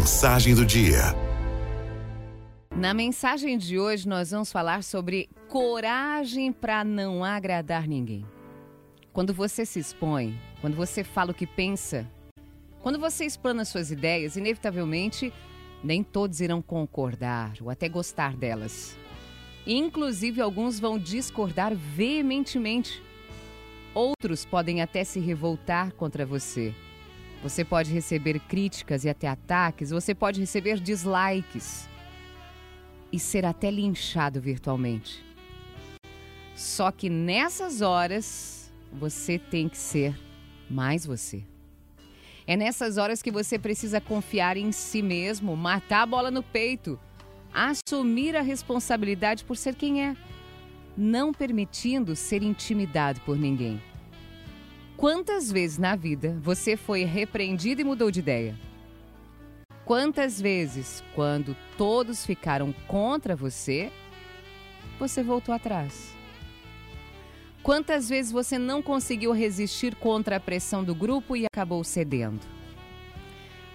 Mensagem do dia. Na mensagem de hoje, nós vamos falar sobre coragem para não agradar ninguém. Quando você se expõe, quando você fala o que pensa, quando você explana suas ideias, inevitavelmente nem todos irão concordar ou até gostar delas. Inclusive, alguns vão discordar veementemente. Outros podem até se revoltar contra você. Você pode receber críticas e até ataques, você pode receber dislikes e ser até linchado virtualmente. Só que nessas horas você tem que ser mais você. É nessas horas que você precisa confiar em si mesmo, matar a bola no peito, assumir a responsabilidade por ser quem é, não permitindo ser intimidado por ninguém. Quantas vezes na vida você foi repreendido e mudou de ideia? Quantas vezes, quando todos ficaram contra você, você voltou atrás? Quantas vezes você não conseguiu resistir contra a pressão do grupo e acabou cedendo?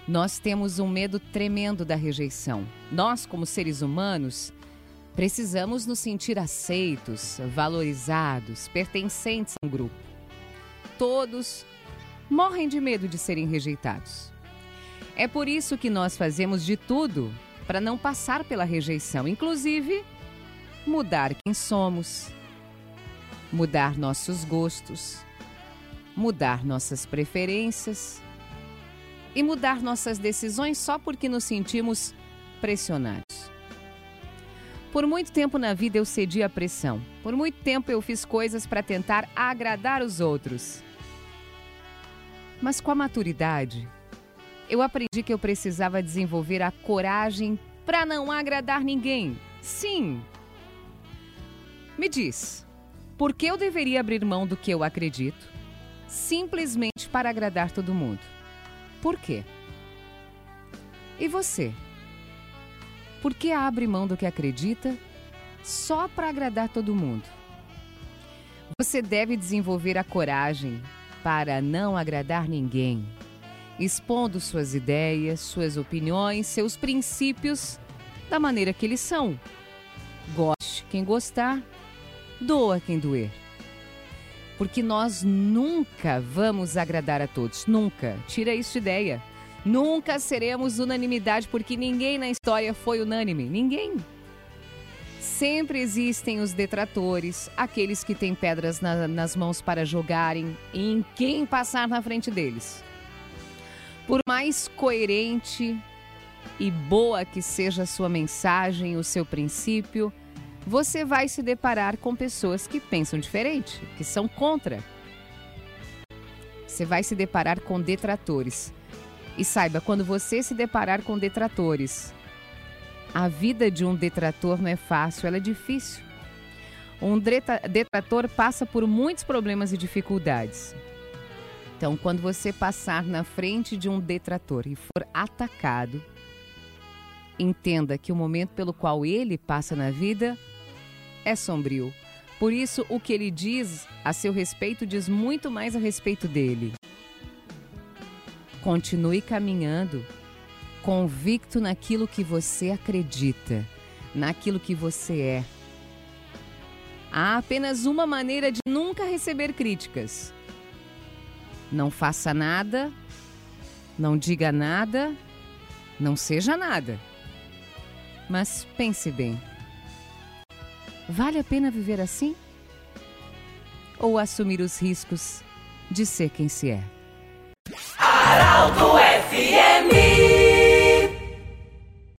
Nós temos um medo tremendo da rejeição. Nós, como seres humanos, precisamos nos sentir aceitos, valorizados, pertencentes a um grupo. Todos morrem de medo de serem rejeitados. É por isso que nós fazemos de tudo para não passar pela rejeição, inclusive mudar quem somos, mudar nossos gostos, mudar nossas preferências e mudar nossas decisões só porque nos sentimos pressionados. Por muito tempo na vida eu cedi à pressão. Por muito tempo eu fiz coisas para tentar agradar os outros. Mas com a maturidade, eu aprendi que eu precisava desenvolver a coragem para não agradar ninguém. Sim. Me diz, por que eu deveria abrir mão do que eu acredito simplesmente para agradar todo mundo? Por quê? E você? Por que abre mão do que acredita só para agradar todo mundo? Você deve desenvolver a coragem para não agradar ninguém expondo suas ideias, suas opiniões, seus princípios da maneira que eles são. Goste quem gostar, doa quem doer. Porque nós nunca vamos agradar a todos, nunca. Tira isso de ideia. Nunca seremos unanimidade porque ninguém na história foi unânime, ninguém. Sempre existem os detratores, aqueles que têm pedras na, nas mãos para jogarem em quem passar na frente deles. Por mais coerente e boa que seja a sua mensagem, o seu princípio, você vai se deparar com pessoas que pensam diferente, que são contra. Você vai se deparar com detratores. E saiba, quando você se deparar com detratores, a vida de um detrator não é fácil, ela é difícil. Um detrator passa por muitos problemas e dificuldades. Então, quando você passar na frente de um detrator e for atacado, entenda que o momento pelo qual ele passa na vida é sombrio. Por isso, o que ele diz a seu respeito diz muito mais a respeito dele. Continue caminhando, convicto naquilo que você acredita, naquilo que você é. Há apenas uma maneira de nunca receber críticas não faça nada, não diga nada, não seja nada. Mas pense bem: vale a pena viver assim? Ou assumir os riscos de ser quem se é? out the West.